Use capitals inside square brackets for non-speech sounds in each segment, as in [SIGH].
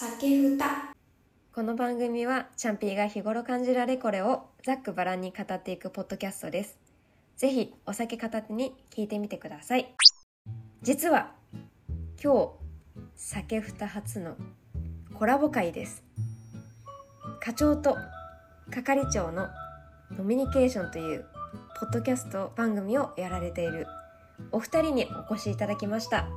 酒ふたこの番組はチャンピーが日頃感じられこれをざっくばらんに語っていくポッドキャストです。ぜひお酒片手に聞いてみてください。実は今日酒ふた初のコラボ会です。課長と係長のノミニケーションというポッドキャスト番組をやられているお二人にお越しいただきました。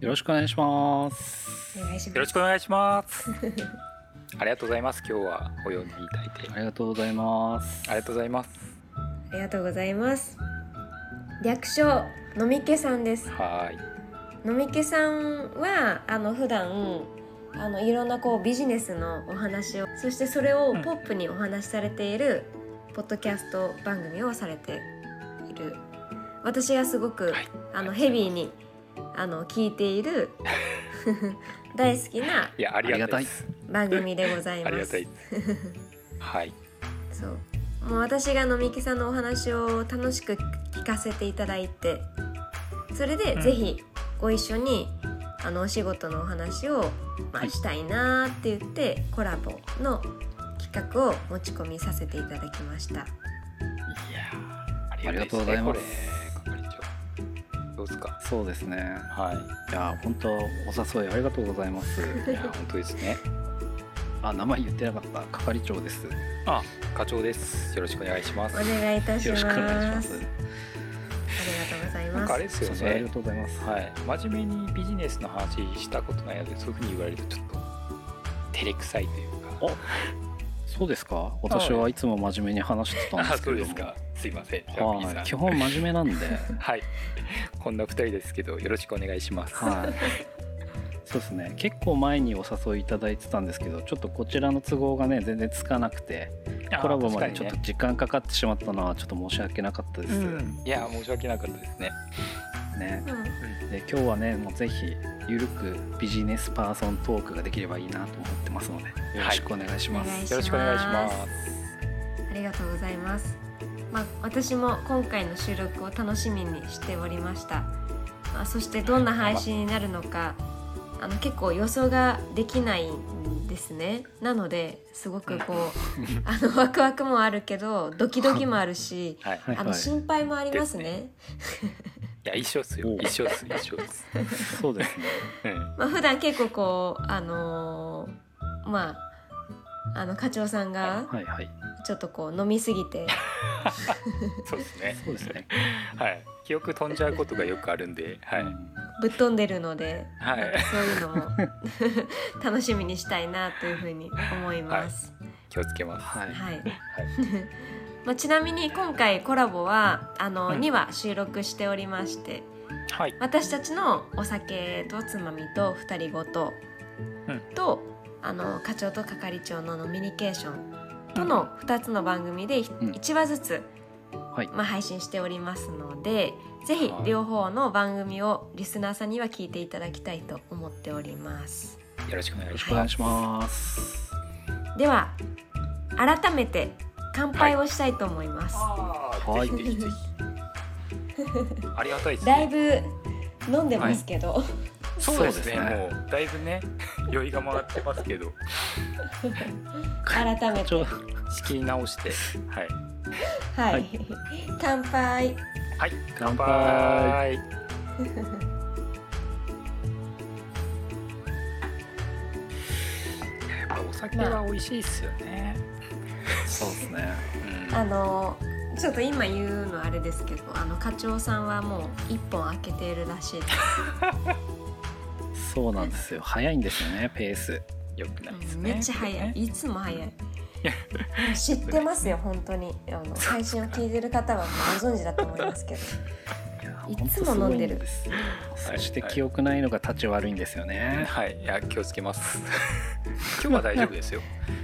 よろしくお願いします。お願いしますよろしくお願いします。[LAUGHS] ありがとうございます。今日はお呼びいただいて。ありがとうございます。ありがとうございます。ありがとうございます略称のみけさんですはのみけさんはあの普段あのいろんなこうビジネスのお話をそしてそれをうんポップにお話しされているポッドキャスト番組をされている私がすごく、はいあのヘビーにあの聞いている [LAUGHS] 大好きないい。いや、ありがたいです。番組でござい [LAUGHS] ありがたますい。はい。そうもう私がのみきさんのお話を楽しく聞かせていただいてそれでうんぜひご一緒にあのお仕事のお話を、まあ、はいしたいなーって言ってコラボの企画を持ち込みさせていただきましたいやーありがとうございますですか？そうですね。はいや、本当お誘いありがとうございます。い。[LAUGHS] いや、本当ですね。あ、名前言ってなかった。係長です。よあ、課長です。よろしくお願いします。お願いいたしますろしくお願いします。ありがとうございなんますかあれですよねありが。とうございます。はい。真面目にビジネスの話したことないので、そういうふうに言われるとちょっと照れくさいというか。おそうですか？私はいつも真面目に話してたんであ、すけれども。そうですか。すいません。ジャンピーさんはい。基本真面目なんで。[LAUGHS] はい。こんな二人ですけど、よろしくお願いします。はい。そうですね。結構前にお誘いいただいてたんですけど、ちょっとこちらの都合がね全然つかなくて、あコラボまでちょっと時間かかってしまったのはちょっと申し訳なかったです。にねうん。いや、申し訳なかったですね。ね。うんで今日はねもうぜひゆるくビジネスパーソントークができればいいなと思ってますのでよろしくお願いします。お願いしよろしくお願いします。ありがとうございます。まあ、私も今回の収録を楽しみにしておりました。まあ、そしてどんな配信になるのか、あの結構予想ができないんですね。なのですごくこう、あのワクワクもあるけどドキドキもあるし、はい。はいあの心配もありますね。いや、一緒っすよお。一緒っす。一緒っす。そうですね。うん。まあ普段結構こうあのーまああの課長さんがはいはい。ちょっとこう飲みすぎて。そうですね。そうですね。はい。記憶飛んじゃうことがよくあるんで、はい。うんぶっ飛んでるので、はい。そういうのも [LAUGHS] 楽しみにしたいなというふうに思います。気をつけます。はい。はい。はい。[LAUGHS] まあ、ちなみに今回コラボはあの、うん2話収録しておりましてはい。私たちのお酒とつまみと二人ごと、うんとあの課長と係長のノミニケーションとの2つの番組でうん1話ずつ、はい。まあ、配信しておりますのでぜひはい両方の番組をリスナーさんには聞いていただきたいと思っております。よろしくお願いします。ます。では改めて乾杯をしたいと思います、ああ、はい。[LAUGHS] [LAUGHS] ありがたいですだいね。ぶ飲んでますけど、そうですね。そうですねもうだいぶね、[LAUGHS] 酔いが回ってますけど、[LAUGHS] 改めてちょ仕切り直して、はい。はい、はい乾杯はい。乾乾杯杯。やっぱお酒は美味しいっすよね。そうですね。うんあのちょっと今言うのあれですけどあの課長さんはもう一本開けているらしいです、[LAUGHS] そうなんですよ。早いんですよねペース。よくないですうんね。めっちゃ早いねいつも早い知ってますよ本当にあの配信を聞いてる方はもうご存知だと思いますけどやいつも飲んでるそして記憶ないのが立ち悪いんですよね。はい。いや気をつけます。[LAUGHS] 今日は大丈夫ですよ。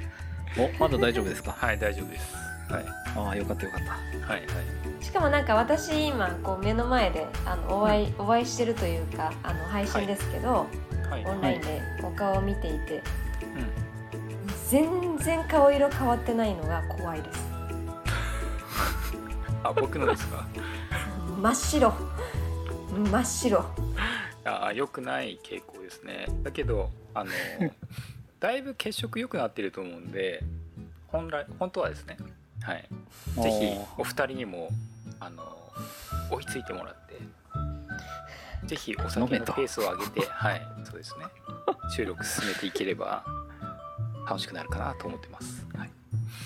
[LAUGHS] おまだ大丈夫ですか？はい大丈夫です。はいああよかったよかった。はいはい。しかもなんか私今こう目の前であのお会い、お会いしてるというかあの配信ですけど、はい。オンラインでお顔を見ていて、うん。全然顔色変わってないのが怖いです。[LAUGHS] あ僕のですか？真っ白。真っ白。ああ良くない傾向ですね。だけどあのだいぶ血色良くなってると思うんで本来本当はですね。はい。ぜひお二人にもあの追いついてもらってぜひお酒のペースを上げて [LAUGHS] はいそうですね。収録進めていければ楽しくなるかなと思ってます、はい、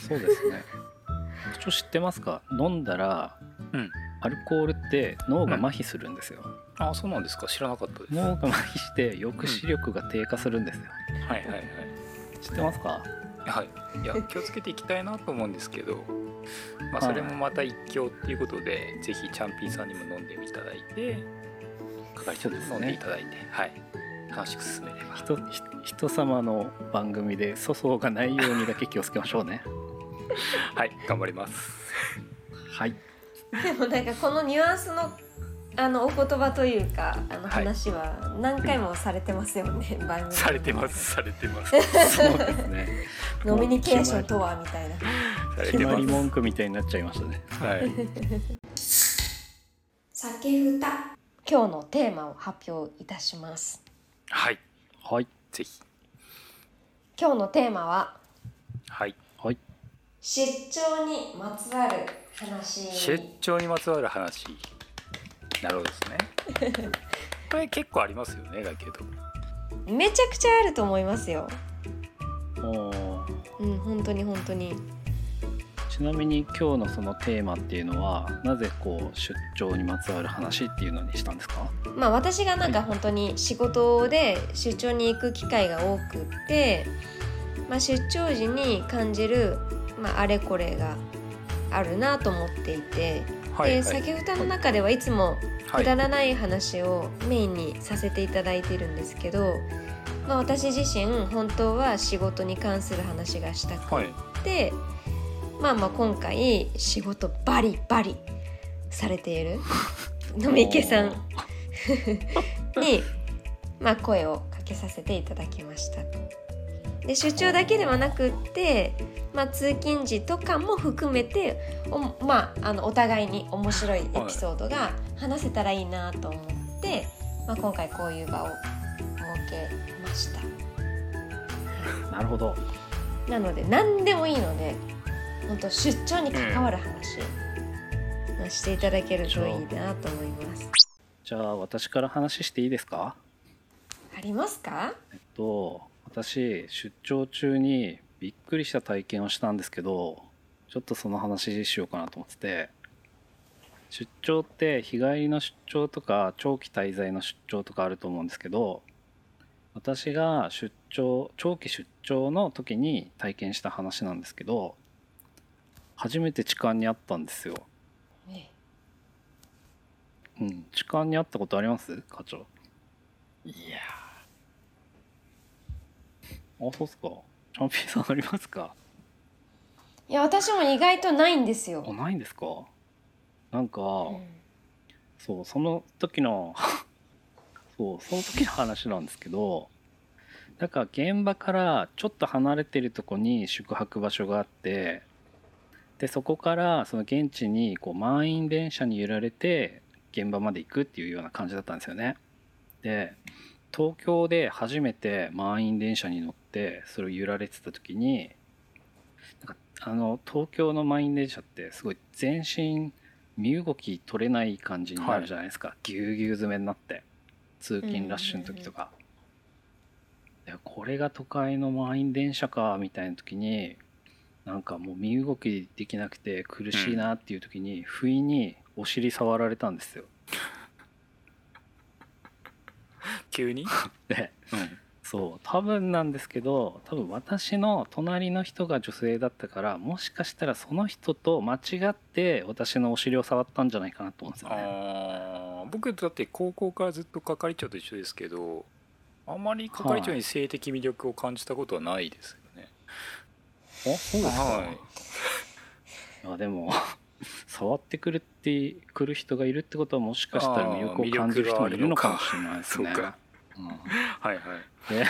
そうですね。[LAUGHS] ちょ知ってますか？飲んだら、うん。アルコールって脳が麻痺するんですよ、あそうなんですか？知らなかったです。脳が麻痺して抑止力が低下するんですよ、はいはいはい。知ってますか？はい、いや気をつけていきたいなと思うんですけど、まあ、それもまた一興っていうことで、ぜひチャンピーさんにも飲んでいただいてそうです飲んでいねただいて、はい、楽しく進めれば。人ひ人様の番組で粗相がないようにだけ気をつけましょうね。[LAUGHS] はい頑張ります。はい。でもなんかこのニュアンスのあのお言葉というかあのはい。話は何回もされてますよね、番組。されてますされてます。[LAUGHS] そうですね。ノミニケーションとはみたいな。決まり文句みたいになっちゃいましたね。はい。酒ふた今日のテーマを発表いたします。はい。はい。ぜひ。今日のテーマははい。はい。出張にまつわる話。出張にまつわる話。なるほどですね。[LAUGHS] これ結構ありますよねだけど。めちゃくちゃあると思いますよ。おー。うん本当に本当にちなみに今日のそのテーマっていうのはなぜこう出張にまつわる話っていうのにしたんですか？まあ私がなんか本当に仕事で出張に行く機会が多くって、まあ、出張時に感じる、まあ、あれこれがあるなと思っていて、で酒歌の中ではいつもはい。くだらない話をメインにさせていただいてるんですけど、まあ、私自身本当は仕事に関する話がしたくはい。って、まあまあ今回仕事バリバリされている [LAUGHS] 野見池さん。に、まあ、声をかけさせていただきました。で出張だけではなくって、まあ、通勤時とかも含めてお,、まあ、あのお互いに面白い。エピソードが話せたらいいなと思って、まあ、今回こういう場を設けました。[LAUGHS] なるほど。なので何でもいいので本当出張に関わる話、まあしていただけるといいなと思います。じゃあ私から話していいですか？ありますか？えっと私出張中にびっくりした体験をしたんですけどちょっとその話しようかなと思ってて。出張って日帰りの出張とか長期滞在の出張とかあると思うんですけど私が出張長期出張の時に体験した話なんですけど初めて痴漢にあったんですよ。ねうん、痴漢にあったことあります？課長。いやあそうっすか。チャンピーさんありますか？いや私も意外とないんですあよ、ないんですか？なんか、うん。そうその時の [LAUGHS] そうその時の話なんですけどだから現場からちょっと離れてるとこに宿泊場所があってでそこからその現地にこう満員電車に揺られて現場まで行くっていうような感じだったんですよね。で東京で初めて満員電車に乗ってそれを揺られてた時になんかあの東京の満員電車ってすごい全身身動き取れない感じになるじゃないですか、ぎゅうぎゅう詰めになって通勤ラッシュの時とか、でこれが都会の満員電車かみたいな時になんかもう身動きできなくて苦しいなっていう時に、不意にお尻触られたんですよ [LAUGHS] 急に、[LAUGHS] でうん、そう多分なんですけど多分私の隣の人が女性だったからもしかしたらその人と間違って私のお尻を触ったんじゃないかなと思うんですよね。あー僕だって高校からずっと係長と一緒ですけどあまり係長に性的魅力を感じたことはないです。あそうですか、はいあでも [LAUGHS] 触ってくるってくる人がいるってことはもしかしたら魅力を感じる人もいるのかもしれないですね。そうかうんはいはい。で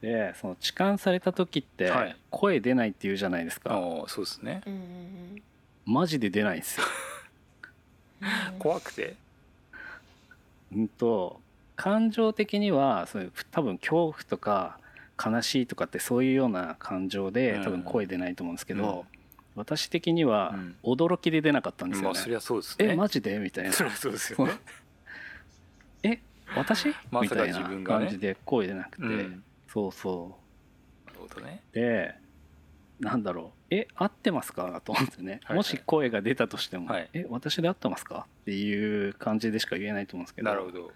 でその痴漢された時ってはい声出ないって言うじゃないですか、ああそうですね。マジで出ないんですよ。うん怖くて？うんと感情的にはそういう多分恐怖とか悲しいとかってそういうような感情でうん。多分声出ないと思うんですけど、うん。私的にはうん。驚きで出なかったんですよね。まあそりゃそうですね。えマジで？みたいな。そりゃそうですよね。[LAUGHS] え私？みたいな感じで声出なくて、うん。そうそなるほどね。うでなんだろう。え合ってますか？と思ってね、はいはい。もし声が出たとしても、はい。え私で合ってますか？っていう感じでしか言えないと思うんですけど。なるほど。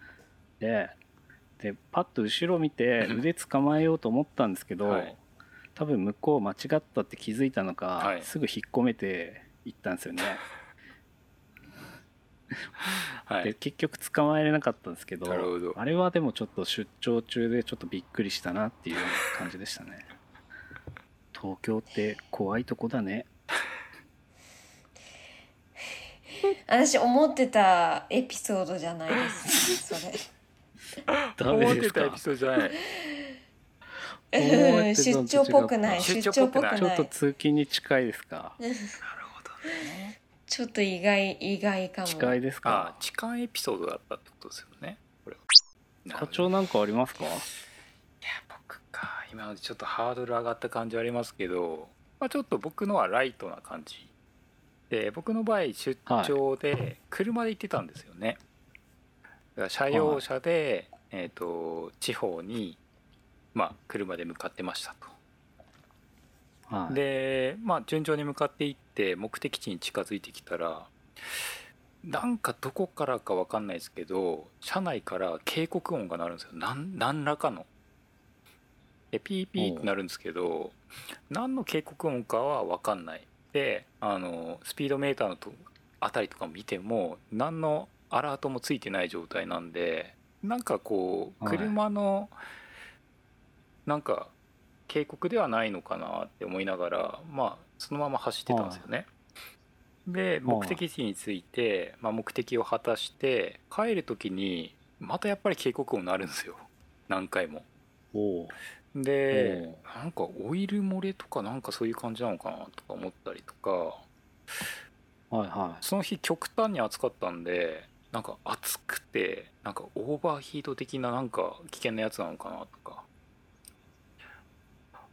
ででパッと後ろ見て腕捕まえようと思ったんですけど、はい。多分向こう間違ったって気づいたのか、はい。すぐ引っ込めていったんですよね、[LAUGHS] はい。で結局捕まえれなかったんですけどあれはでもちょっと出張中でちょっとびっくりしたなっていう感じでしたね。[LAUGHS] 東京って怖いとこだね。[LAUGHS] 私思ってたエピソードじゃないですそれダ [LAUGHS] 思メですかってたエピソードじゃない。[LAUGHS] 出張っぽくない。出出張っぽくない。ちょっと通勤に近いですか？なるほどね。ちょっと意外意外かも。近いですあか痴漢エピソードだったってことですよね。課長なんかありますか？いや僕か。今までちょっとハードル上がった感じはありますけど、まあ、ちょっと僕のはライトな感じ。で僕の場合出張で車で行ってたんですよね、だから車用車で、えー、と地方に、まあ、車で向かってましたと。はい。でまあ順調に向かっていって目的地に近づいてきたらなんかどこからか分かんないですけど車内から警告音が鳴るんですよ。なん何らかの。でピーピーってなるんですけど何の警告音かは分かんない。であのスピードメーターのとあたりとか見ても何のアラートもついてない状態なんでなんかこうはい。車のなんか警告ではないのかなって思いながらまあそのまま走ってたんですよね。で目的地に着いて、まあ、目的を果たして帰る時にまたやっぱり警告音鳴るんですよ。何回も。でなんかオイル漏れとかなんかそういう感じなのかなとか思ったりとか。はいはその日極端に暑かったんでなんか暑くてなんかオーバーヒート的ななんか危険なやつなのかなとか。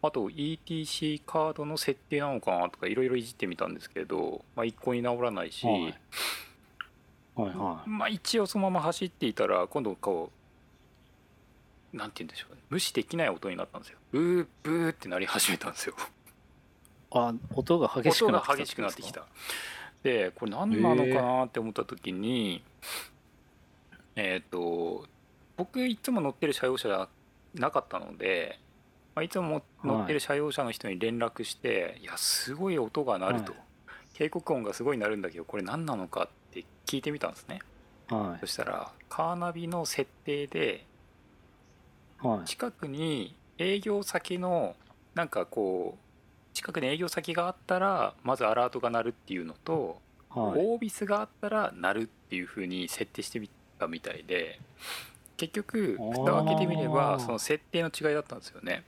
あと ETC カードの設定なのかなとかいろいろいじってみたんですけど、まあ、一向に治らないし、はい。はいはまあ一応そのまま走っていたら今度こうなんて言うんでしょうね。無視できない音になったんですよ。ブーブーってなり始めたんですよ。いあ音が激しく音なってきたでこれ何なのかなって思った時にえっ、と僕いつも乗ってる車用車じゃなかったので、まあ、いつも乗ってる車用車の人に連絡して「い、やすごい音が鳴る」と、はい。警告音がすごい鳴るんだけどこれ何なのかって聞いてみたんですね。はい。そしたらカーナビの設定ではい。近くに営業先のなんかこう近くに営業先があったらまずアラートが鳴るっていうのと、はい。オービスがあったら鳴るっていう風に設定してみたみたいで結局蓋を開けてみればその設定の違いだったんですよね。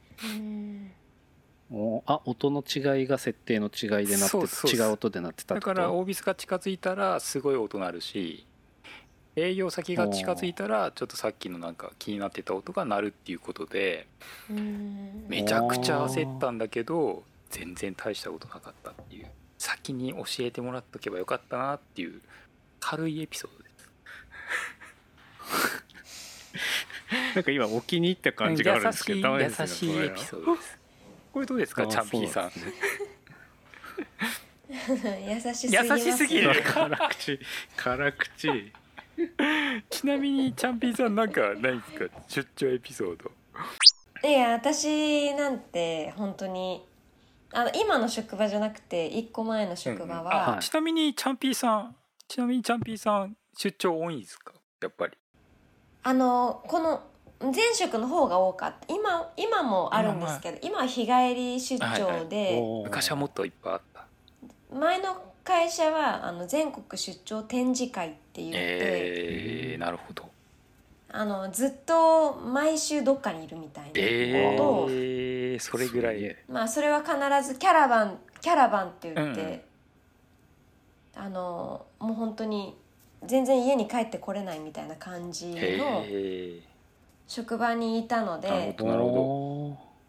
あ音の違いが設定の違いでなって違う音でなってたっだからオービスが近づいたらすごい音鳴るし営業先が近づいたらちょっとさっきのなんか気になってた音が鳴るっていうことでうんめちゃくちゃ焦ったんだけど全然大したことなかったっていう。先に教えてもらっとけばよかったなっていう軽いエピソードです。[LAUGHS] なんか今お気に入った感じがあるんですけどダメですよ優しいエピソードです。これどうですかあチャンピーさん。[LAUGHS] 優しすぎます。優しすぎる。辛口辛口。ちなみにチャンピーさんなんかないですか？出張エピソード。いや私なんて本当にあの今の職場じゃなくて一個前の職場は、はい。あちなみにチャンピーさんちなみにチャンピーさん出張多いんですか？やっぱり。あのこの前職の方が多かった。今今もあるんですけど今は日帰り出張で、おー。昔はもっといっぱいあった。前の会社はあの全国出張展示会って言って、えー、なるほどあのずっと毎週どっかにいるみたいな。えことを、ー、それぐらいまあそれは必ずキャラバンキャラバンって言って、うんあのもう本当に全然家に帰ってこれないみたいな感じのへ職場にいたのなるでほどなるほ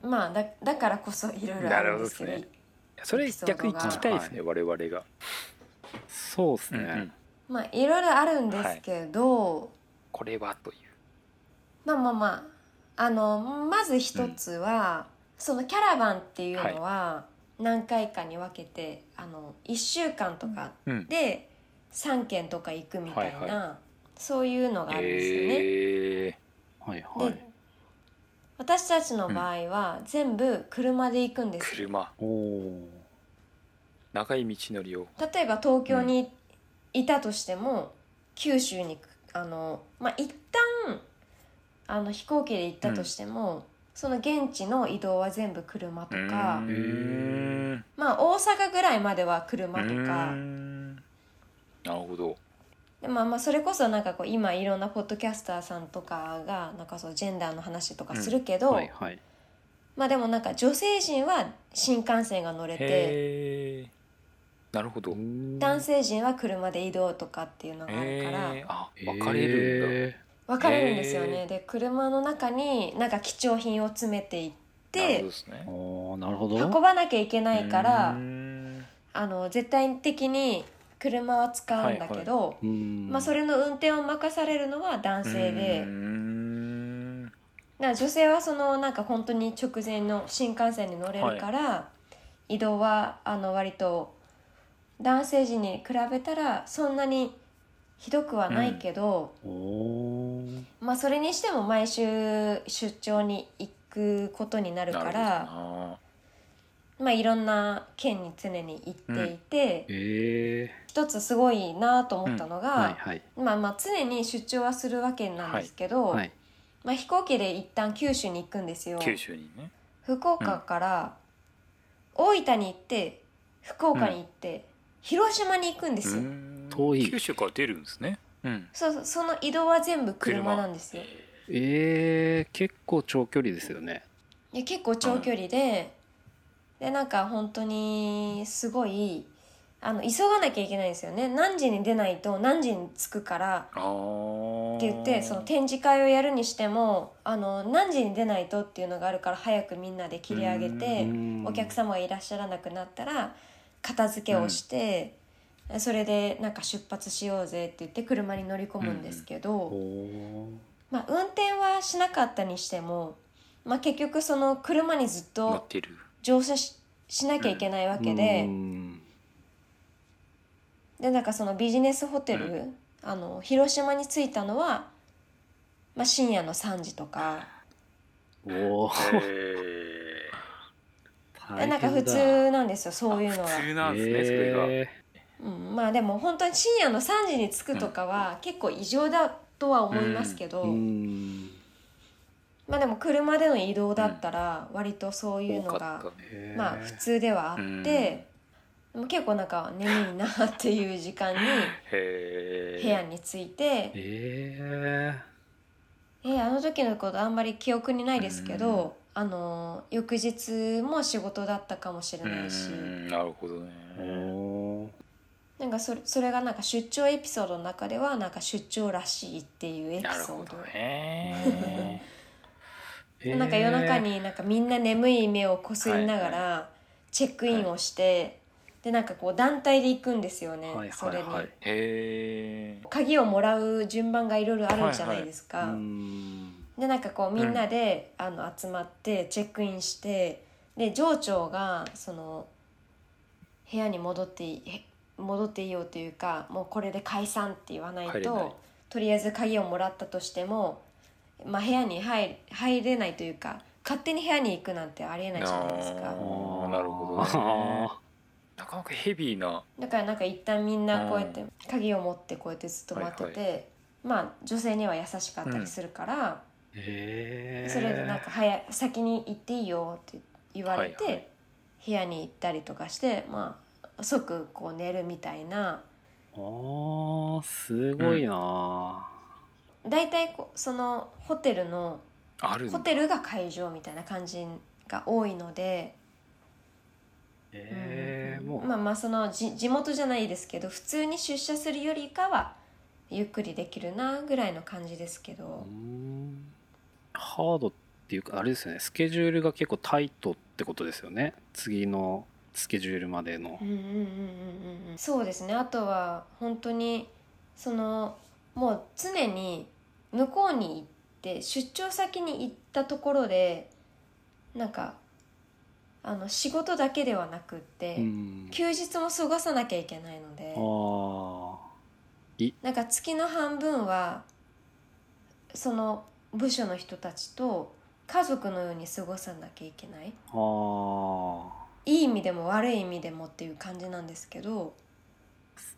ほまあだだからこそいろいろあるんですけど。なるほどですそれ逆に聞きたいですね、我々が、どそうですね、うんうん。まあいろいろあるんですけど、これはというまあまあまああのまず一つは、そのキャラバンっていうのは何回かに分けて、あの1週間とかうん。で3軒とか行くみたいな、はいそういうのがあるんですよね。えはいはい。で私たちの場合は全部車で行くんー、ですよ、車。おお長い道のりを。例えば東京にいたとしても、九州にあのまあ一旦あの飛行機で行ったとしても、その現地の移動は全部車とか、うー。んまあ大阪ぐらいまでは車とうー。か、んなるほど。でまあまあそれこそなんかこう今いろんなポッドキャスターさんとかがなんかそうジェンダーの話とかするけど、はいはい。まあでもなんか女性陣は新幹線が乗れてへえなるほど。男性陣は車で移動とかっていうのがあるから。えー、あ分かれるんだ、え分かれるんですよね、で車の中になんか貴重品を詰めていっなるほてなるほど。運ばなきゃいけないからあの絶対的に車は使うんだけど、うん。まあ、それの運転を任されるのは男性で、うーん。だから女性はそのなんか本当に直前の新幹線に乗れるから、移動はあの割と男性陣に比べたらそんなにひどくはないけど、まあそれにしても毎週出張に行くことになるからなまあいろんな県に常に行っていて、え一つすごいなと思ったのが、ー、はいはい。まあまあ常に出張はするわけなんですけど、はいまあ、飛行機で一旦九州に行くんですよ。九州にね。福岡から大分に行って福岡に行って、広島に行くんですよ、うーん。遠い。九州から出るんですねうん。そうそうその移動は全部車なんですよ。えー、結構長距離ですよね。で結構長距離で、でなんか本当にすごいあの急がなきゃいけないんですよね。何時に出ないと何時に着くからあー。って言ってその展示会をやるにしてもあの何時に出ないとっていうのがあるから早くみんなで切り上げてうん。お客様がいらっしゃらなくなったら片付けをして、それでなんか出発しようぜって言って車に乗り込むんですけど、おーまあ、運転はしなかったにしても、まあ、結局その車にずっと乗ってる。乗車ししなきゃいけないわけで、うん。でなんかそのビジネスホテル、うあの広島に着いたのは、まあ、深夜の3時とか。おなんか普通なんですよそういうのは、普通なんですね、それが。えうん、まあでも本当に深夜の3時に着くとかは結構異常だとは思いますけど、ーうん。まあでも車での移動だったら割とそういうのがまあ普通ではあって、でも結構なんか眠いなっていう時間にへ部屋に着いて、え。えーあの時のことあんまり記憶にないですけど、あの翌日も仕事だったかもしれないし、うん。なるほどねなんかそれそれがなんか出張エピソードの中ではなんか出張らしいっていうエピなるほどソードね。で [LAUGHS] なんか夜中になんかみんな眠い目をこすりながらチェックインをして、でなんかこう団体で行くんですよね、はいはいはい。それに。鍵をもらう順番がいろいろあるじゃないですか、うん。でなんかこうみんなで、あの集まってチェックインしてで上長がその部屋に戻って戻っていいよというかもうこれで解散って言わないととりあえず鍵をもらったとしても、まあ、部屋に入入れないというか勝手に部屋に行くなんてありえないじゃないですあかーなるほど [LAUGHS] なかなかヘビーな。だからなんか一旦みんなこうやって鍵を持ってこうやってずっと待ってて、まあ女性には優しかったりするから。ーへえそれでなんか早い先に行っていいよって言われて、はいはい。部屋に行ったりとかしてまあ即こう寝るみたいな。あーすごいな、大体こうそのホテルのホテルが会場みたいな感じが多いので、えー、もう、まあまあそのじ地元じゃないですけど普通に出社するよりかはゆっくりできるなぐらいの感じですけど。う、ん。ハードっていうかあれですよね。スケジュールが結構タイトってことですよね。次のスケジュールまでの。うんうんうんうんうんうん。そうですね。あとは本当にそのもう常に向こうに行って出張先に行ったところでなんかあの仕事だけではなくって、うん。休日も過ごさなきゃいけないのでなんか月の半分はその部署の人たちと家族のように過ごさなきゃいけない。ああいい意味でも悪い意味でもっていう感じなんですけど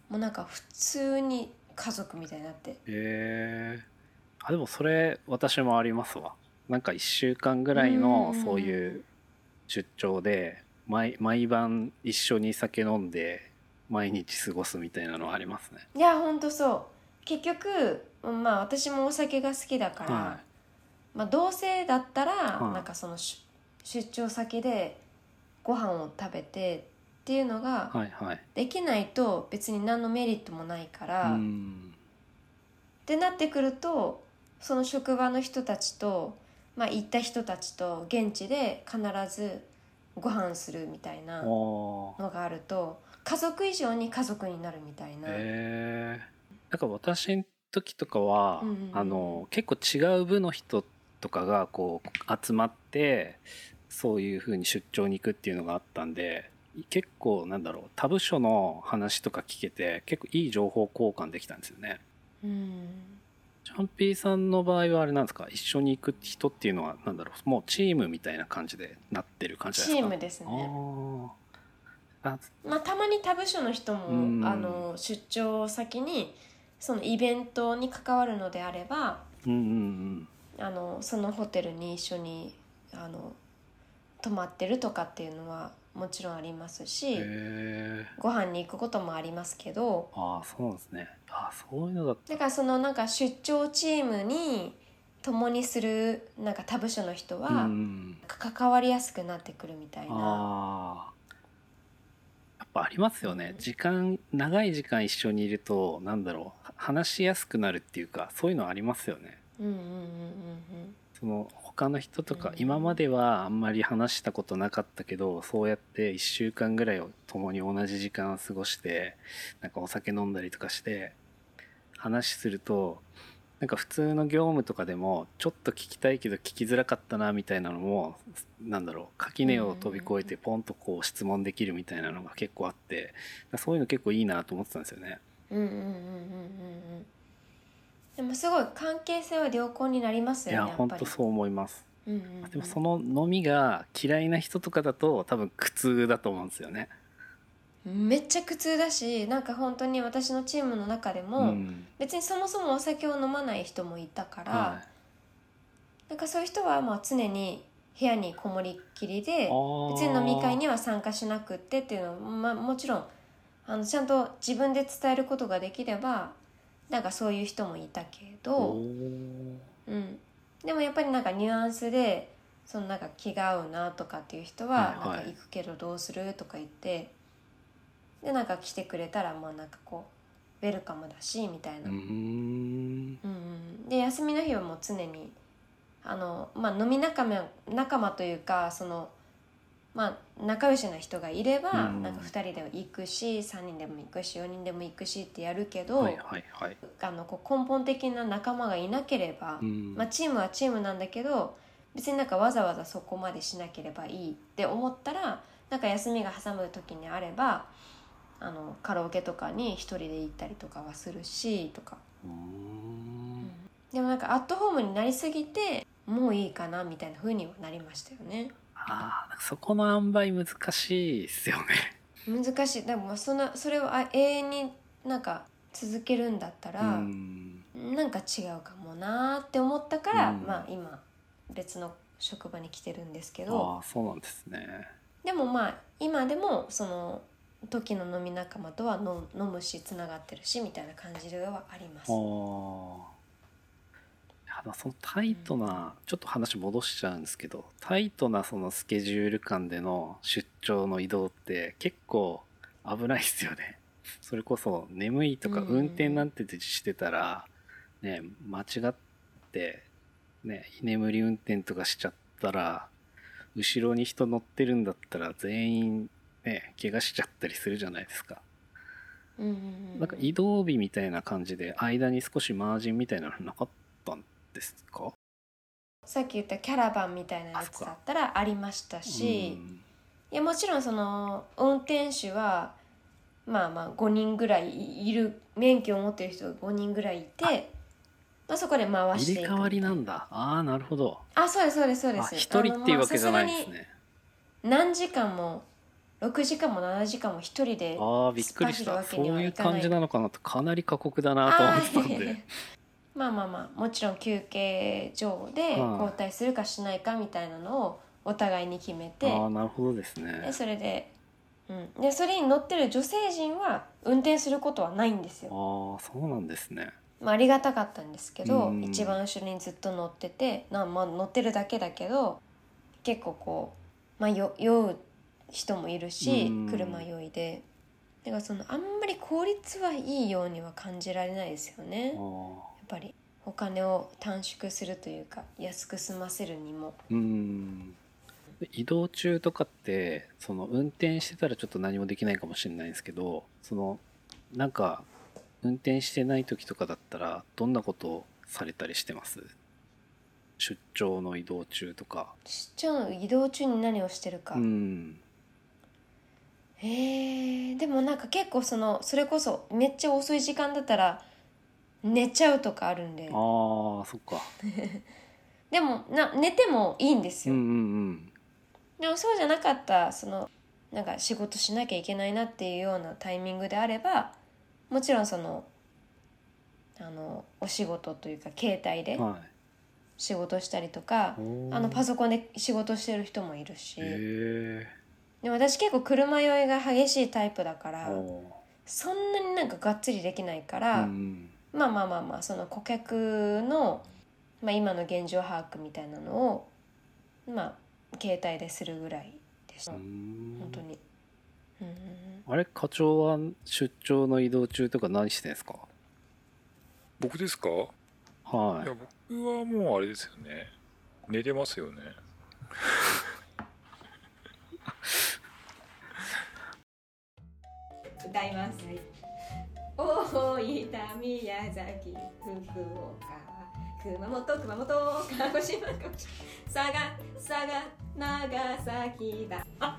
もうなんか普通に家族みたいになって。ええあでもそれ私もありますわ。なんか1週間ぐらいのうん。そういう出張で毎毎晩一緒に酒飲んで毎日過ごすみたいなのはありますね。いやほんとそう。結局まあ私もお酒が好きだから、はまあ、同性だったら、はい。なんかその出出張先でご飯を食べてっていうのがはいはい。できないと別に何のメリットもないから、うっんてなってくるとその職場の人たちと、まあ、行った人たちと現地で必ずご飯するみたいなのがあると家族以上に家族になるみたいな、ええなんか私の時とかは、うんうんうん。あの結構違う部の人とかがこう集まってそういう風に出張に行くっていうのがあったんで結構なんだろう他部署の話とか聞けて結構いい情報交換できたんですよね。うん。チャンピーさんの場合はあれなんですか？一緒に行く人っていうのはなんだろうもうチームみたいな感じでなってる感じですか？チームですね。まあ、たまに他部署の人も、うん。あの出張先にそのイベントに関わるのであればうんうん。あのそのホテルに一緒にあの泊まってるとかっていうのはもちろんありますうんし、ご飯に行くこともありますけどああそうですね。ああそういうのだった。だからそのなんか出張チームに共にするなんか他部署の人は、関わりやすくなってくるみたいな。やっぱありますよね。時間長い時間一緒にいるとなんだろう話しやすくなるっていうかそういうのありますよね。うんうんうんうんうん。その他の人とか、うん。今まではあんまり話したことなかったけどそうやって1週間ぐらいを共に同じ時間を過ごしてなんかお酒飲んだりとかして話するとなんか普通の業務とかでもちょっと聞きたいけど聞きづらかったなみたいなのもなんだろう垣根を飛び越えてポンとこう質問できるみたいなのが結構あってそういうの結構いいなと思ってたんですよね。うんうんうんうんうんうんでもすごい関係性は良好になりますいやよねやっぱり。本当そう思います。うんうんうん。でもその飲みが嫌いな人とかだと多分苦痛だと思うんですよね。めっちゃ苦痛だしなんか本当に私のチームの中でも、ん。別にそもそもお酒を飲まない人もいたから、はなんかそういう人はまあ常に部屋にこもりっきりでい、別に飲み会には参加しなくってっていうのも、まあ、もちろんあのちゃんと自分で伝えることができればなんかそういう人もいたけど、うん、でもやっぱりなんかニュアンスでそのなんか気が合うなとかっていう人はなんか行くけどどうするとか言ってでなんか来てくれたらまあなんかこうウェルカムだしみたいな、うんうん、で休みの日はもう常にあの、まあ、飲み仲間仲間というかその、まあ、仲良しな人がいれば、うん。なんか2人でも行くし3人でも行くし4人でも行くしってやるけど、はいはいはい。あのこう根本的な仲間がいなければ、うん。まあ、チームはチームなんだけど別になんかわざわざそこまでしなければいいって思ったらなんか休みが挟む時にあればあのカラオケとかに一人で行ったりとかはするしとか。うーん。でもなんかアットホームになりすぎてもういいかなみたいな風にはなりましたよねああそこの塩梅難しいっすよね。難しい。でもそんなそれをあ永遠になんか続けるんだったうら、ん。なんか違うかもなーって思ったから、うん。まあ今別の職場に来てるんですけあど。あそうなんですね。でもまあ今でもその時の飲み仲間とは飲飲むしつながってるしみたいな感じではありますああ。いやまあそのタイトな、ちょっと話戻しちゃうんですけどタイトなそのスケジュール感での出張の移動って結構危ないっすよね。それこそ眠いとかうん運転なんてしてたら、ね、間違ってね居眠り運転とかしちゃったら後ろに人乗ってるんだったら全員ね怪我しちゃったりするじゃないですかなんか移動日みたいな感じで間に少しマージンみたいなのなかったんですか？さっき言ったキャラバンみたいなやつだったらありましたし、いやもちろんその運転手はまあまあ5人ぐらいいる免許を持ってる人が5人ぐらいいてまあ、そこで回うんしていく入れ替わりなんだ。ああなるほど。あそうですそうですそうであす一人っていうわけじゃないんですね。に何時間も6時間も7時間も一人でああびっくりしたそういいう感じなのかなとかなり過酷だなと思ってたんでまあまあまあもちろん休憩所ではい。交代するかしないかみたいなのをお互いに決めて、ああなるほどですでねそれで,、うん、でそれに乗ってる女性陣は運転することはないんですあよ、あそうなんですね。まあ、ありがたかったんですけど、うん。一番後ろにずっと乗っててな、まあ、乗ってるだけだけど結構こう、まあ、よ酔う人もいるし、うん。車酔いで。だからそのあんまり効率はいいようには感じられないですよね。ああぱりお金を短縮するというか安く済ませるにも。うん。移動中とかってその運転してたらちょっと何もできないかもしれないんですけどそのなんか運転してない時とかだったらどんなことをされたりしてます？出張の移動中とか。出張の移動中に何をしてるか、うん。えー、でもなんか結構そのそれこそめっちゃ遅い時間だったら寝ちゃうとかあるんで。ああそっか。[LAUGHS] でもな寝てもいいんですよ、うんうんでもそうじゃなかったそのなんか仕事しなきゃいけないなっていうようなタイミングであればもちろんそのあのお仕事というか携帯でうんはい。仕事したりとか、おー。あのパソコンで仕事してる人もいるし、でも私結構車酔いが激しいタイプだからおそんなになんかがっつりできないかーら、うんまあまあまあまあその顧客の、まあ、今の現状把握みたいなのをまあ携帯でするぐらいでした、うん。本当に、うんあれ課長は出張の移動中とか何してんですか？僕ですか？い。はいや僕はもうあれですよね。寝てますよね。[LAUGHS] 歌います大分宮崎福岡。熊本熊本鹿児島鹿児島佐賀佐賀長崎だあ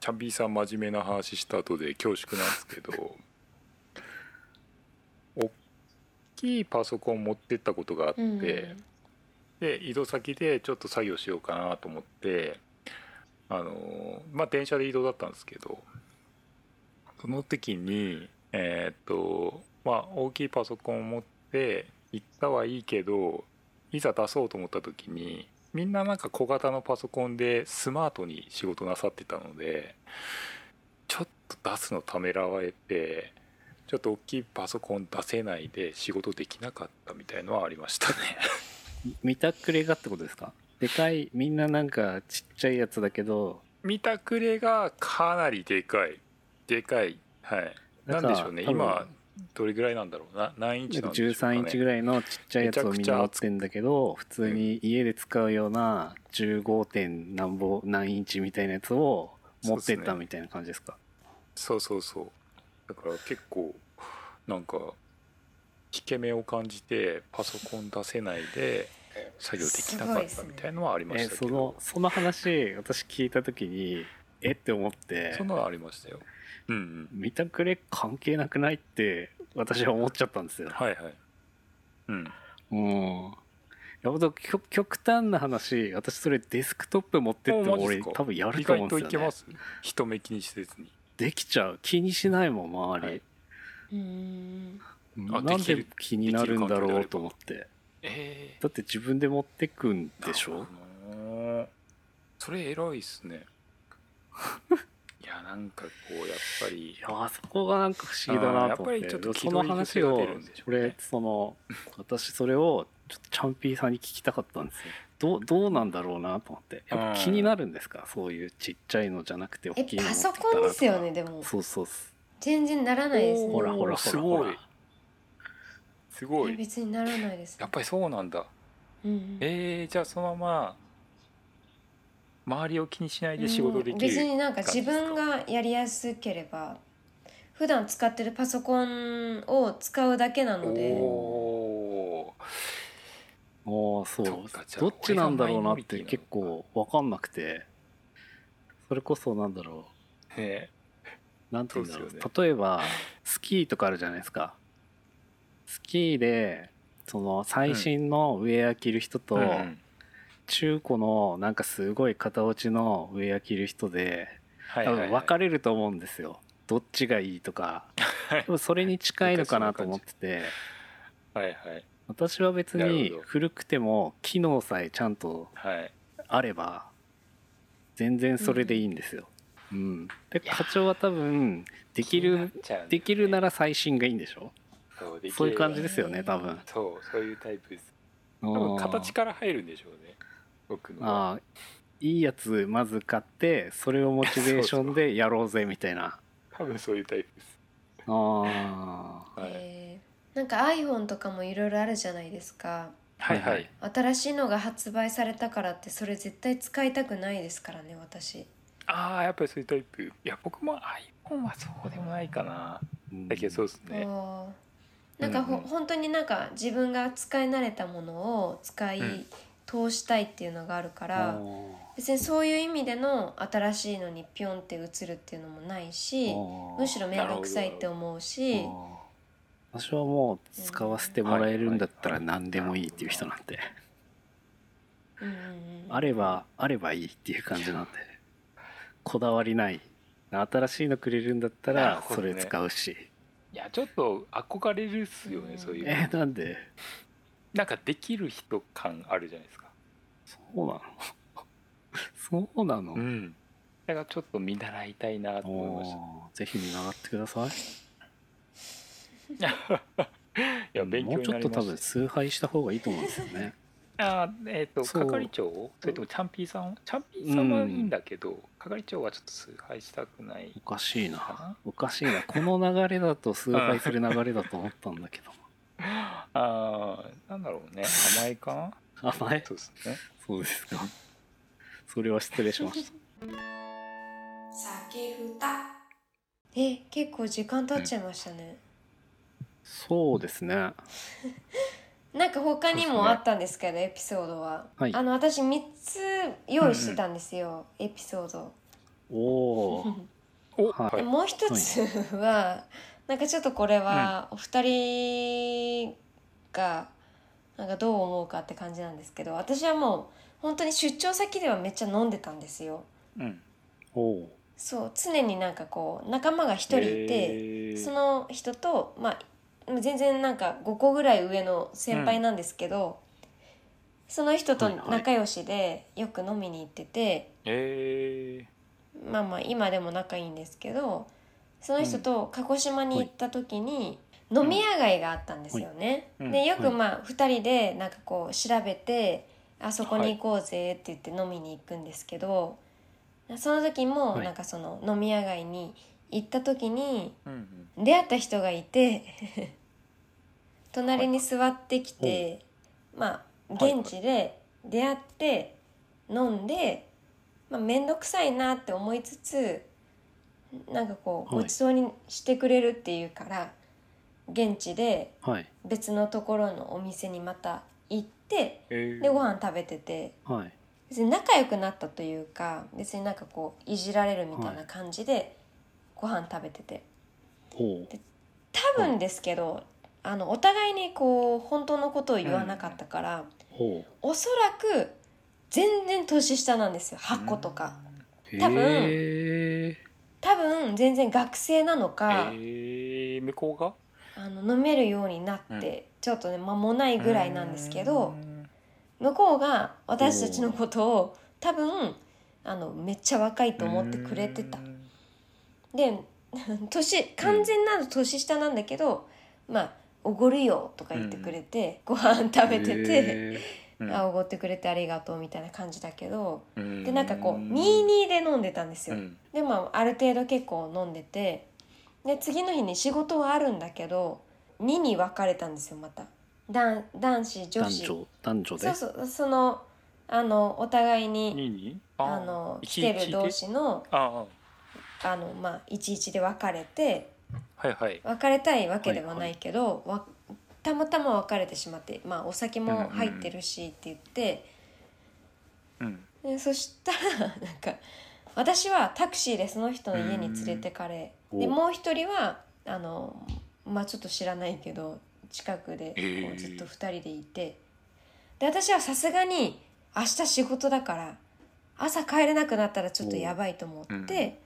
チャンピーさん真面目な話した後で恐縮なんですけど大きいパソコン持ってったことがあって、うんで移動先でちょっと作業しようかなと思ってあのまあ電車で移動だったんですけどその時にえーっとまあ大きいパソコンを持って行ったはいいけどいざ出そうと思った時にみんななんか小型のパソコンでスマートに仕事なさってたのでちょっと出すのためらわれてちょっと大きいパソコン出せないで仕事できなかったみたいのはありましたね。[LAUGHS] 見たくれがってことですか？でかいみんななんかちっちゃいやつだけど。見たくれがかなりでかいでかい。はい。なんでしょうね。今どれぐらいなんだろう。な何インチなんでしょうか、ね、13インチぐらいのちっちゃいやつをみんな持ってんだけど普通に家で使うような 15. 点何ぼ何インチみたいなやつを持ってったみたいな感じですか？そうそうそう。だから結構なんか引け目を感じてパソコン出せないで作業できなかったみたいのはありましたけど。のその話私聞いた時にえって思って。そんなのありましたようんうん。見たくれ関係なくないって私は思っちゃったんですよ。はいはい。うん。うん。やっぱ極極端な話私それデスクトップ持ってっても俺多分やる意と思外うんですよね。といけます人目気にせずに。できちゃう。気にしないもん周り、はい。うん。あなんで気になるんだろうと思って。えだって自分で持ってくんーでしょ？それ偉いっすね [LAUGHS] いやなんかこうやっぱり。いやーそこがなんか不思議だなと思って。やっぱりちょっと気その話を俺その私それをちょっとチャンピーさんに聞きたかったんですよ。どうどうなんだろうなと思って。やっぱ気になるんですか？そういうちっちゃいのじゃなくてえ大きいの持パソってきたらとか。コンですよねでも。そうそう全然ならないですね。ほらほらほすらほら。ごいすごい。別にならないですやっぱりそうなんだ。うん。えー、じゃあそのまま周りを気にしないで仕事できる、うん別になんか自分がやりやすければ普段使ってるパソコンを使うだけなので。おー。おーそう。どっちなんだろうなって結構分かんなくて。それこそなんだろねうなんて言うんだろう。そうですよ例えばスキーとかあるじゃないですか。スキーでその最新のウェア着る人と、うんうん中古のなんかすごい型落ちのウェア着る人で多分分かれると思うんですよ。どっちがいいとか。でもそれに近いのかなと思ってて。はいはい。私は別に古くても機能さえちゃんとはい。あれば全然それでいいんですよ。うん、で課長は多分できるね。できるなら最新がいいんでしょ？そうそういう感じですよね多分。そうそういうタイプです。多多分形から入るんでしょうね僕の。はああいいやつまず買ってそれをモチベーション [LAUGHS] でやろうぜみたいな。多分そういうタイプです。ああはい、えー。なんか iPhone とかもいろいろあるじゃないですか。はいはい。新しいのが発売されたからってそれ絶対使いたくないですからね私。ああやっぱりそういうタイプ。いや僕も iPhone はそうでもないかな。うん。だけどそうですね。なんかほ、うん。うん本当になんか自分が使い慣れたものを使いうん通したいっていうのがあるかあら、ー。別にそういう意味での新しいのにピョンって映るっていうのもないしむしろ面倒くさいって思うし私はもう使わせてもらえるんだったら何でもいいっていう人なんで。うんうんうん。あればあればいいっていう感じなんで。こだわりない。新しいのくれるんだったらそれ使うし。いやちょっそ憧れるっすよねそういうえなんで？なんかできる人感あるじゃないですかそうなの？[LAUGHS] そうなの、ん。だからちょっと見習いたいなと思いましおー。ぜひ見習ってください。た [LAUGHS] いや勉強もうちょっと多分崇拝した方がいいと思うんですよね。[LAUGHS] あーえっ、とそう。係長？それともチャンピーさん？チャンピーさんはいいんだけど、係長はちょっと崇拝したくないおかしいな。おかしいな。この流れだと崇拝する流れだと思ったんだけどああなんだろうね。甘いかな [LAUGHS] 甘えそうですね。そうですか。それは失礼しました酒ふたえ結構時間経っちゃいましたね、そうですね。[LAUGHS] なんか他にもあったんですけどエピソードは、はい。あの私3つ用意してたんですよ、エピソード。おおお。はい。でもう一つは、なんかちょっとこれはお二人がなんかどう思うかって感じなんですけど私はもう本当に出張先ではめっちゃ飲んでたんですよ。うん。おおそう常になんかこう仲間が一人いて、その人とまあ全然なんか5個ぐらい上の先輩なんですけど、その人と仲良しでよく飲みに行ってて、えまあまあ今でも仲いいんですけどその人と鹿児島に行った時に飲み屋街があったんですよね。うん。でよくはい。まあ2人でなんかこう調べてあそこに行こうぜって言って飲みに行くんですけどその時もはい。なんかその飲み屋街に行った時に出会った人がいて [LAUGHS] 隣に座ってきて、まあはい。現地で出会って飲んで、まあ面倒くさいなって思いつつなんかこうはい。ごちそうにしてくれるっていうから、現地ではい。別のところのお店にまた行ってえー。でご飯食べてて。はい。別に仲良くなったというか別になんかこういじられるみたいな感じでご飯食べてて。ほう。多分ですけど、あのお互いにこう本当のことを言わなかったから、ほおそらく全然年下なんですよ。8個とか。う多分へえ多分全然学生なのか、えー。向こうが？あの飲めるようになって、ちょっとね間もないぐらいなんですけどうん。向こうが私たちのことを多分あのめっちゃ若いと思ってくれてた。うん。で [LAUGHS] 年完全なる年下なんだけど、まあおごるよとか言ってくれて、ご飯食べてて。へうん。あおごってくれてありがとうみたいな感じだけどうん。でなんかこう22で飲んでたんですよ、うん。でもある程度結構飲んでてで次の日に仕事はあるんだけど2に分かれたんですよまた。男男子女子。男女男女で？そうそうそのあのお互いに2に？あの来てる同士のああのまあ11で別れてあはいはい。別れたいわけではないけど、わたまたま別れてしまってまあお酒も入ってるしって言って、うん。でそしたらなんか私はタクシーでその人の家に連れてかれ、うんおでもう一人はあのまあちょっと知らないけど近くでこうずっと2人でいて。で私はさすがに明日仕事だから朝帰れなくなったらちょっとやばいと思って、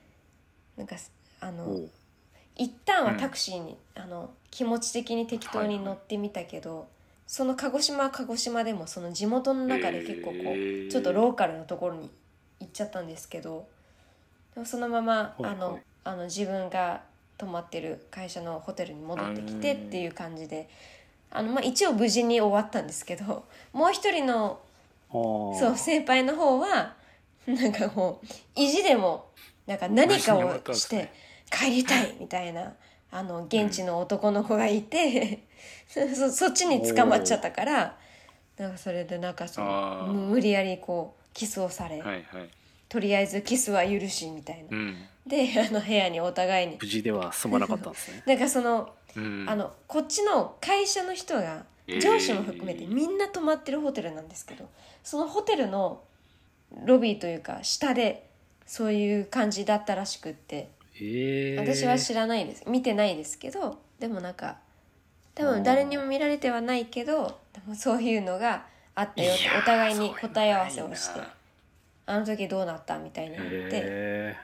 なんかあの一旦はタクシーに、あの気持ち的に適当に乗ってみたけど、その鹿児島は鹿児島でもその地元の中で結構こう、へーちょっとローカルのところに行っちゃったんですけどでもそのまま、はいはい。あのあの自分が泊まってる会社のホテルに戻ってきてっていう感じであの、まあ、一応無事に終わったんですけど [LAUGHS] もう一人のそう先輩の方は [LAUGHS] なんかもう意地でもなんか何かをして帰りたいみたいなあの現地の男の子がいて、[LAUGHS] そそっちに捕まっちゃったからなんかそれでなんかその無無理やりこうキスをされ、はいはいとりあえずキスは許しみたいな、うん。であの部屋にお互いに。無事では済まなかったんですね。[LAUGHS] なんかそのうん。あのこっちの会社の人がえー。上司も含めてみんな泊まってるホテルなんですけどそのホテルのロビーというか下でそういう感じだったらしくって。えー、私は知らないです。見てないですけどでもなんか多分誰にも見られてはないけどでもそういうのがあったよってお互いに答え合わせをしてあの時どうなったみたいに言ってえ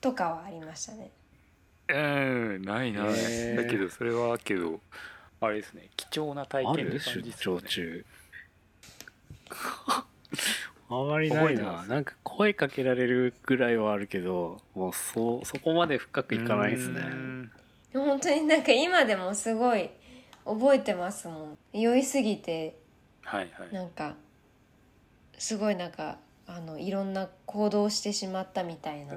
とかはありましたね。うんないな。い、だけどそれはけどあれですね。貴重な体験ですよね。張中。[LAUGHS] あまりないな。なんか声かけられるぐらいはあるけどもうそそこまで深くいかないですね。うん本当になん。か今でもすごい覚えてますもん酔いすぎてはいはいなんかすごいなんかあのいろんな行動をしてしまったみたいな。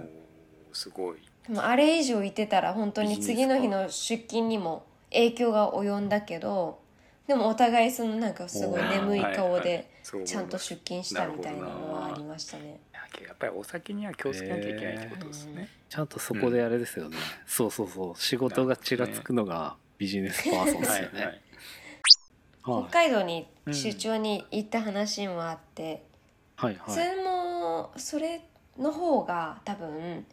すごい。でもあれ以上いてたら本当に次の日の出勤にも影響が及んだけどでもお互いそのなんかすごい眠い顔でちゃんと出勤したみたいなのはありましたね。やっぱりお酒には気をつけなきゃいけないってことですね、ちゃんとそこであれですよね、そうそうそう。仕事がちらつくのがビジネスパーソンですよね、はいはい。北はい。海道に出張に行った話もあって、はいはい。それもそれの方が多分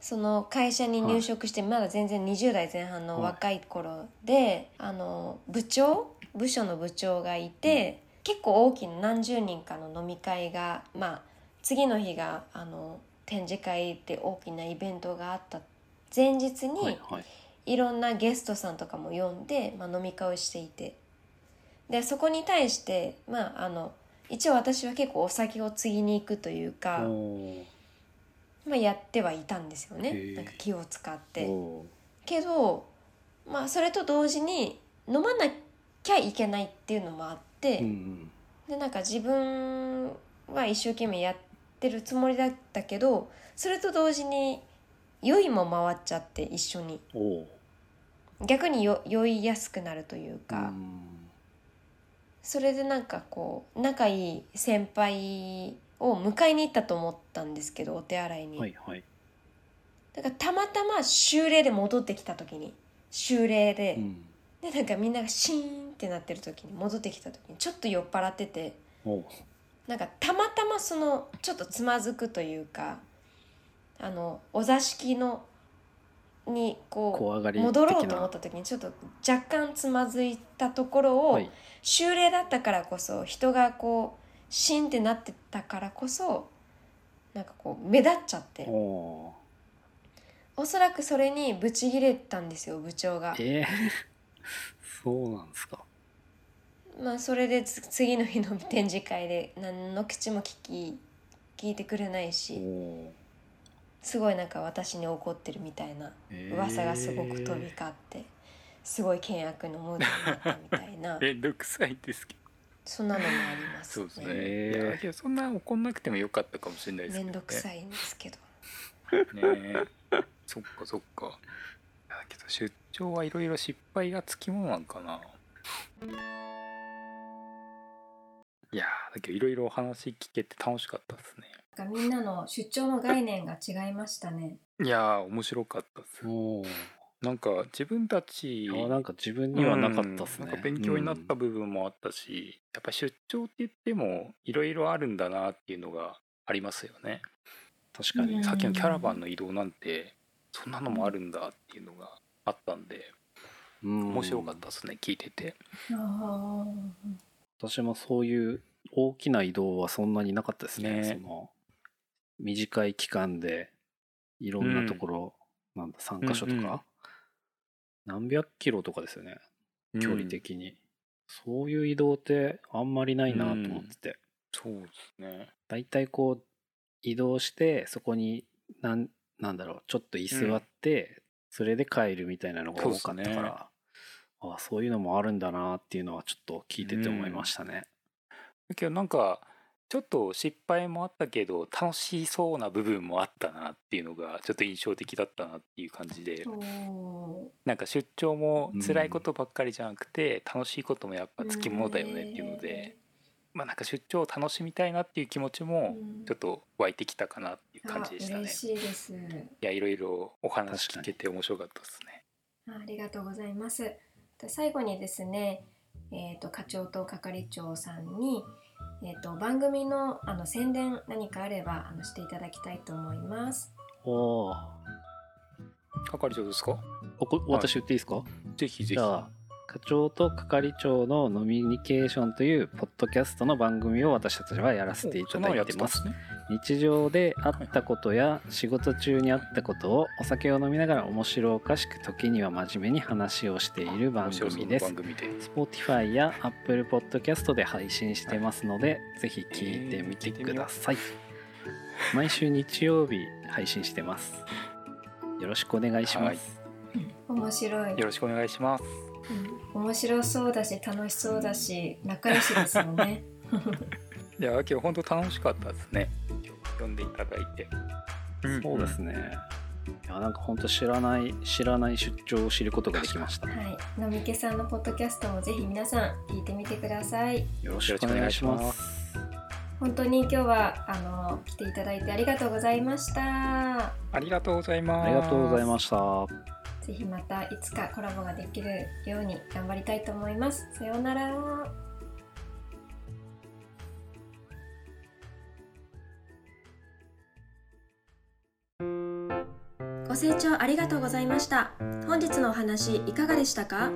その会社に入職してまだ全然20代前半の若い頃で、あの部長部署の部長がいて、結構大きな何十人かの飲み会がまあ次の日があの展示会で大きなイベントがあった。前日に、いろんなゲストさんとかも呼んで、まあ、飲み会をしていて。でそこに対してまああの一応私は結構お酒を継ぎに行くというか、まあ、やってはいたんですよね。なんか気を使って。けどまあそれと同時に飲まなきゃいけないっていうのもあって、うんうん。でなんか自分は一生懸命やってるつもりだったけどそれと同時に酔いも回っちゃって一緒に。逆によ酔いやすくなるというか、うんそれでなんかこう仲いい先輩を迎えに行ったと思ったんですけどお手洗いに、はいはい。だからたまたま終礼で戻ってきた時に終礼で、うん。でなんかみんながシーンってなってる時に戻ってきた時にちょっと酔っ払っててなんかたまたまそのちょっとつまずくというかあのお座敷のにこう戻ろうと思った時にちょっと若干つまずいたところを、はい終礼だったからこそ人がこうシンってなってたからこそなんかこう目立っちゃって。おおそらくそれにブチギレたんですよ部長が。ーえー、そうなんですか。まあそれでつ次の日の展示会で何の口も聞き聞いてくれないおしー。すごいなんか私に怒ってるみたいなえー。噂がすごく飛び交ってすごい険悪のムードになったみたいな。[LAUGHS] めんどくさいですけど。そんなのもありますそうですね、いやけどそんな怒んなくてもよかったかもしれないですけど、ね、めんどくさいんですけど。ねえ。そっかそっか。だけど出張はいろいろ失敗がつきものなんかな。いやーだけどいろいろお話聞けて楽しかったですね。なんかみんなの出張の概念が違いましたね。いやー面白かったです。おーなんか自分たちあなんか自分にはなかったっすね。うんなんか勉強になったうん。部分もあったし、やっぱ出張って言ってもいろいろあるんだなっていうのがありますよね、確かに。うん。さっきのキャラバンの移動なんてそんなのもあるんだっていうのがあったんで面面白かったですね聞いてて。あ私もそういう大きな移動はそんなになかったですね。ね。その短い期間でいろんなところ、なんだ3箇所とか、うんうん何百キロとかですよね。距離うん的に、そういう移動ってあんまりないなと思ってて、そうですね。だいたいこう移動してそこになんなんだろうちょっと居座って、それで帰るみたいなのが多かったから、ああそういうのもあるんだなっていうのはちょっと聞いてて思いましたね。だけどなんかちょっと失敗もあったけど楽しそうな部分もあったなっていうのがちょっと印象的だったなっていう感じでなんか出張も辛いことばっかりじゃなくて楽しいこともやっぱつきものだよねっていうのでまあなんか出張を楽しみたいなっていう気持ちもちょっと湧いてきたかなっていう感じでしたね。嬉しいです。いやいろいろお話聞けて面白かったですね。ありがとうございます。で最後にですね、えー、と課長と係長さんに、えー、と番組のあの宣伝何かあればあのしていただきたいと思います。おー係長ですか？おこ私言っていいですか、ぜひぜひ。じゃあ課長と係長のノミニケーションというポッドキャストの番組を私たちはやらせていただいてます。ね。日常であったことや仕事中にあったことをお酒を飲みながら面白おかしく時には真面目に話をしている番組です。組で。Spotify や Apple Podcast で配信してますので、ぜひ聞いてみてください。毎週日曜日配信してます。よろしくお願いします。面白いよ、ろしくお願いします。うん面白そうだし楽しそうだし仲良しですよね。[LAUGHS] いや今日本当楽しかったですね。呼んでいただいて。そうですね。いやなんか本当知らない知らない出張を知ることができました。はい、のみけさんのポッドキャストもぜひ皆さん聞いてみてください。よろしくお願いしま。よろしくお願いします本当に今日はあの来ていただいてありがとうございました。ありがとうございます。ありがとうございました。ぜひまたいつかコラボができるように頑張りたいと思います。さようなら。清聴ありがとうございました。本日のお話いかがでしたか？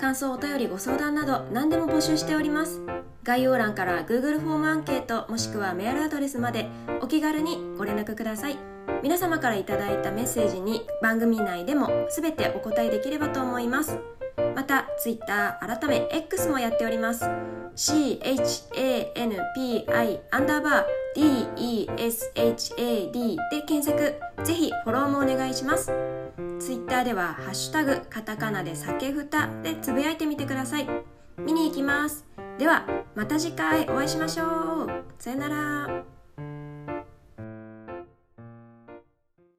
感想、お便り、ご相談など何でも募集しております。概要欄から Google フォームアンケートもしくはメールアドレスまでお気軽にご連絡ください。皆様からいただいたメッセージに番組内でも全てお答えできればと思いますまた Twitter 改め X もやっております。CHANPI アンダーバー DESHAD で検索。ぜひフォローもお願いします。Twitter では「ハッシュタグカタカナで酒ふた」でつぶやいてみてください。見に行きます。ではまた次回お会いしましょう。さよなら。